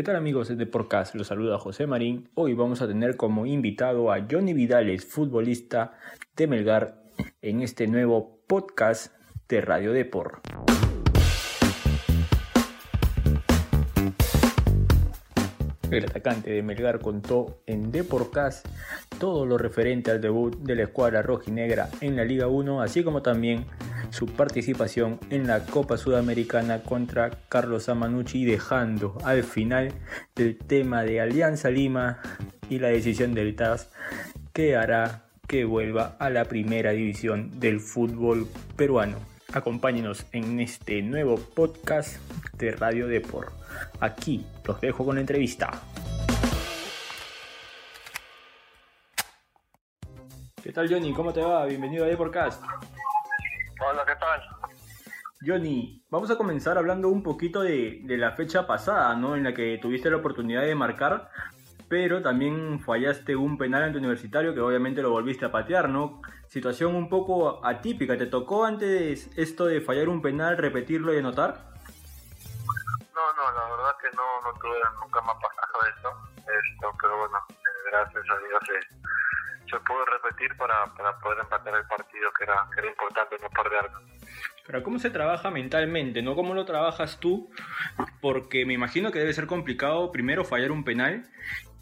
¿Qué tal amigos de Podcast? Los saluda José Marín. Hoy vamos a tener como invitado a Johnny Vidales, futbolista de Melgar, en este nuevo podcast de Radio Depor. El atacante de Melgar contó en Deporcast todo lo referente al debut de la escuadra rojinegra en la Liga 1, así como también su participación en la Copa Sudamericana contra Carlos Amanucci, dejando al final el tema de Alianza Lima y la decisión del TAS que hará que vuelva a la primera división del fútbol peruano. Acompáñenos en este nuevo podcast de Radio Deport. Aquí los dejo con la entrevista. ¿Qué tal Johnny? ¿Cómo te va? Bienvenido a Deportcast. Hola, ¿qué tal? Johnny, vamos a comenzar hablando un poquito de, de, la fecha pasada, ¿no? En la que tuviste la oportunidad de marcar, pero también fallaste un penal ante universitario que obviamente lo volviste a patear, ¿no? Situación un poco atípica. ¿Te tocó antes esto de fallar un penal, repetirlo y anotar? No, no, la verdad que no, no tuve nunca más pasado esto, esto pero bueno, eh, gracias a Dios se, se pudo repetir para, para poder empatar el partido, que era, que era importante no perderlo. Pero ¿cómo se trabaja mentalmente? ¿no? ¿Cómo lo trabajas tú? Porque me imagino que debe ser complicado primero fallar un penal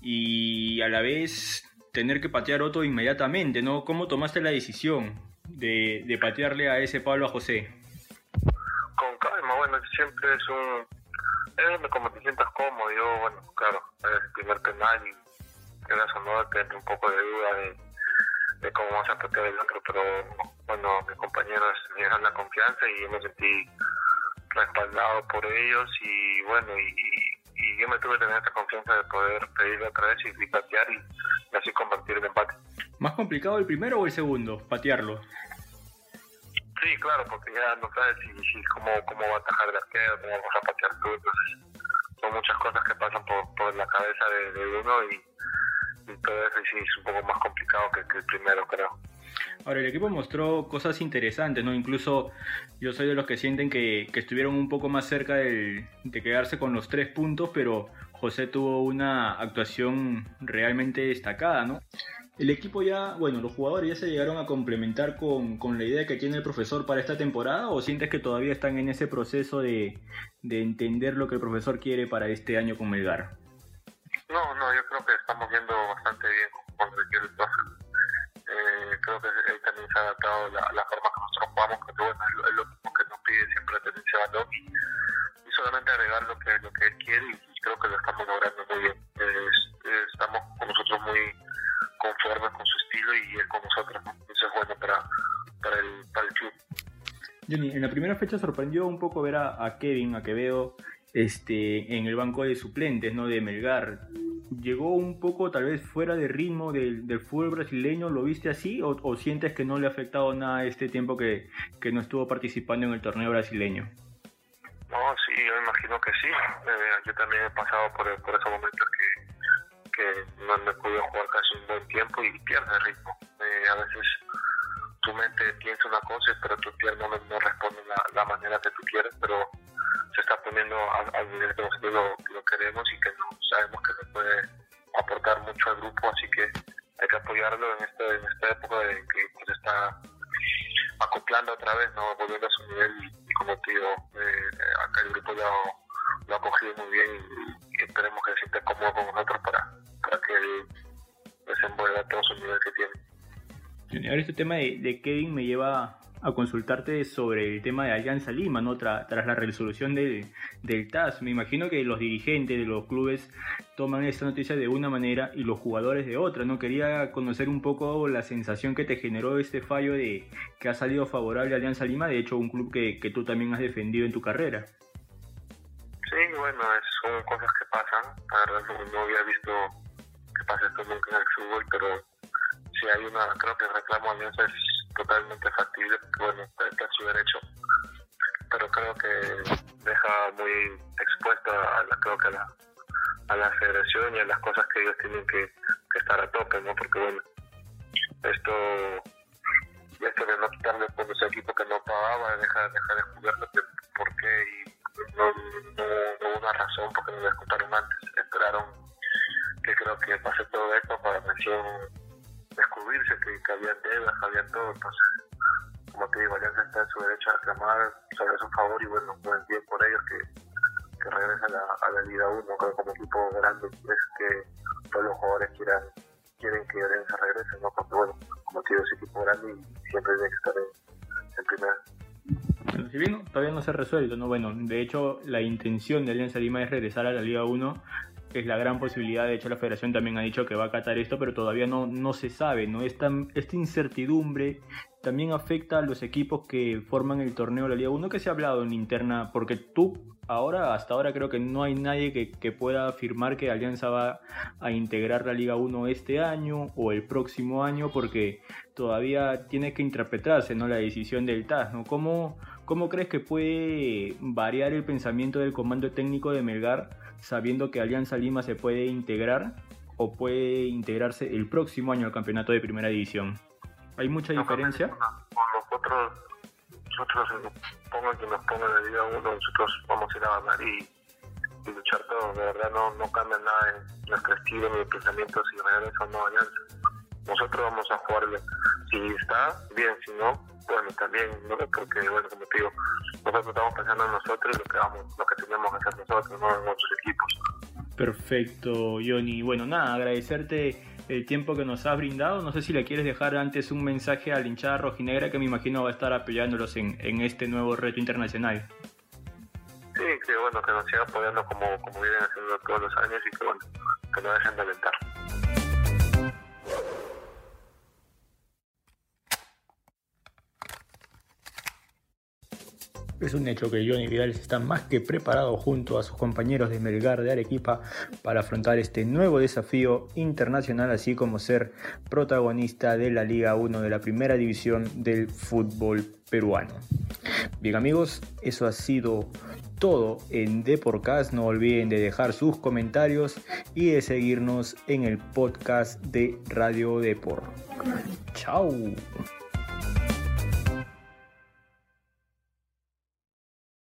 y a la vez tener que patear otro inmediatamente, ¿no? ¿Cómo tomaste la decisión de, de patearle a ese Pablo a José? Con calma, bueno, siempre es un... Es donde como te sientas cómodo, yo, bueno, claro, es el primer penal y quieras o no, te entra un poco de duda de, de cómo vamos a patear el otro, pero bueno, mis compañeros me dieron la confianza y yo me sentí respaldado por ellos y bueno, y, y yo me tuve que tener esa confianza de poder pedirle otra vez y, y patear y, y, así convertir el empate. ¿Más complicado el primero o el segundo, patearlo? Sí, claro, porque ya no sabes si, si cómo, cómo va a atajar el arquero, cómo vas a patear tú, entonces son muchas cosas que pasan por, por la cabeza de, de uno y, y todo eso sí es un poco más complicado que, que, el primero, creo. Ahora, el equipo mostró cosas interesantes, ¿no? Incluso yo soy de los que sienten que, que estuvieron un poco más cerca del, de quedarse con los tres puntos, pero José tuvo una actuación realmente destacada, ¿no? El equipo ya, bueno, los jugadores ya se llegaron a complementar con, con, la idea que tiene el profesor para esta temporada o sientes que todavía están en ese proceso de, de entender lo que el profesor quiere para este año con Melgar? No, no, yo creo que estamos en la primera fecha sorprendió un poco ver a, Kevin, a Quevedo, este, en el banco de suplentes, ¿no? De Melgar. ¿Llegó un poco tal vez fuera de ritmo del, fútbol brasileño? ¿Lo viste así? O, ¿O, sientes que no le ha afectado nada este tiempo que, que no estuvo participando en el torneo brasileño? No, sí, yo imagino que sí. Eh, yo también he pasado por, por esos momentos que, no me he podido jugar casi un buen tiempo y pierde ritmo. Eh, a veces tu mente piensa una cosa, pero tu pierna no, no responde la, manera que tú quieres, pero se está poniendo al nivel que nosotros lo, lo, queremos y que no, sabemos que nos puede aportar mucho al grupo, así que hay que apoyarlo en, este, en esta época de que se pues, está acoplando otra vez, no volviendo a su nivel y, como te digo, eh, acá el grupo lo, lo, ha cogido muy bien y, y, esperemos que se sienta cómodo con nosotros para, para que él desenvuelva todo su nivel que tiene. Ahora este tema de, Kevin me lleva a consultarte sobre el tema de Alianza Lima, ¿no? Tra tras la resolución del, del TAS. Me imagino que los dirigentes de los clubes toman esta noticia de una manera y los jugadores de otra, ¿no? Quería conocer un poco la sensación que te generó este fallo de que ha salido favorable Alianza Lima, de hecho un club que, que tú también has defendido en tu carrera. Sí, bueno, son cosas que pasan. La verdad no había visto que pase esto nunca en el fútbol, pero si hay una, creo que el reclamo Alianza es totalmente factible, bueno, está en su derecho, pero creo que deja muy expuesta a la, creo que a la, a la federación y a las cosas que ellos tienen que, que estar a tope, ¿no? Porque bueno, Entonces, como te digo, Alianza está en su derecho a reclamar sobre su favor y bueno, buen bien por ellos que, que regresen a, la Liga 1. Creo como equipo grande es que todos los jugadores quieran quieren que Alianza regrese, ¿no? Porque bueno, como te digo, es equipo grande y siempre tiene que estar en, en primera. si bien todavía no se ha resuelto, ¿no? Bueno, de hecho la intención de Alianza Lima es regresar a la Liga 1 es la gran posibilidad. De hecho, la federación también ha dicho que va a acatar esto, pero todavía no, no se sabe. ¿no? Esta, esta incertidumbre también afecta a los equipos que forman el torneo de la Liga 1 que se ha hablado en interna, porque tú ahora, hasta ahora creo que no hay nadie que, pueda afirmar que Alianza va a integrar la Liga 1 este año o el próximo año, porque todavía tiene que interpretarse ¿no? la decisión del TAS. ¿no? ¿Cómo, ¿Cómo crees que puede variar el pensamiento del comando técnico de Melgar sabiendo que Alianza Lima se puede integrar o puede integrarse el próximo año al campeonato de primera división? ¿Hay mucha diferencia? Con nosotros, nosotros pongan que nos pongan la Liga 1, nosotros vamos a ir a ganar y, luchar todo. De verdad no, no cambia nada en nuestro estilo ni pensamiento si regresa o no Alianza. Nosotros vamos a jugarle. Si está, bien, si no, bueno, también, ¿no? porque, bueno, como te digo, nosotros estamos pensando en nosotros y lo que, vamos, lo que tenemos que hacer nosotros, no en otros equipos. Perfecto, Johnny. Bueno, nada, agradecerte el tiempo que nos has brindado. No sé si le quieres dejar antes un mensaje a la hinchada rojinegra que me imagino va a estar apoyándolos en, en este nuevo reto internacional. Sí, que bueno, que nos sigan apoyando como, como vienen haciendo todos los años y que bueno, que no dejen de alentar. Es un hecho que Johnny Vidal está más que preparado junto a sus compañeros de Melgar de Arequipa para afrontar este nuevo desafío internacional, así como ser protagonista de la Liga 1 de la primera división del fútbol peruano. Bien amigos, eso ha sido todo en Deporcast. No olviden de dejar sus comentarios y de seguirnos en el podcast de Radio Depor. Chao.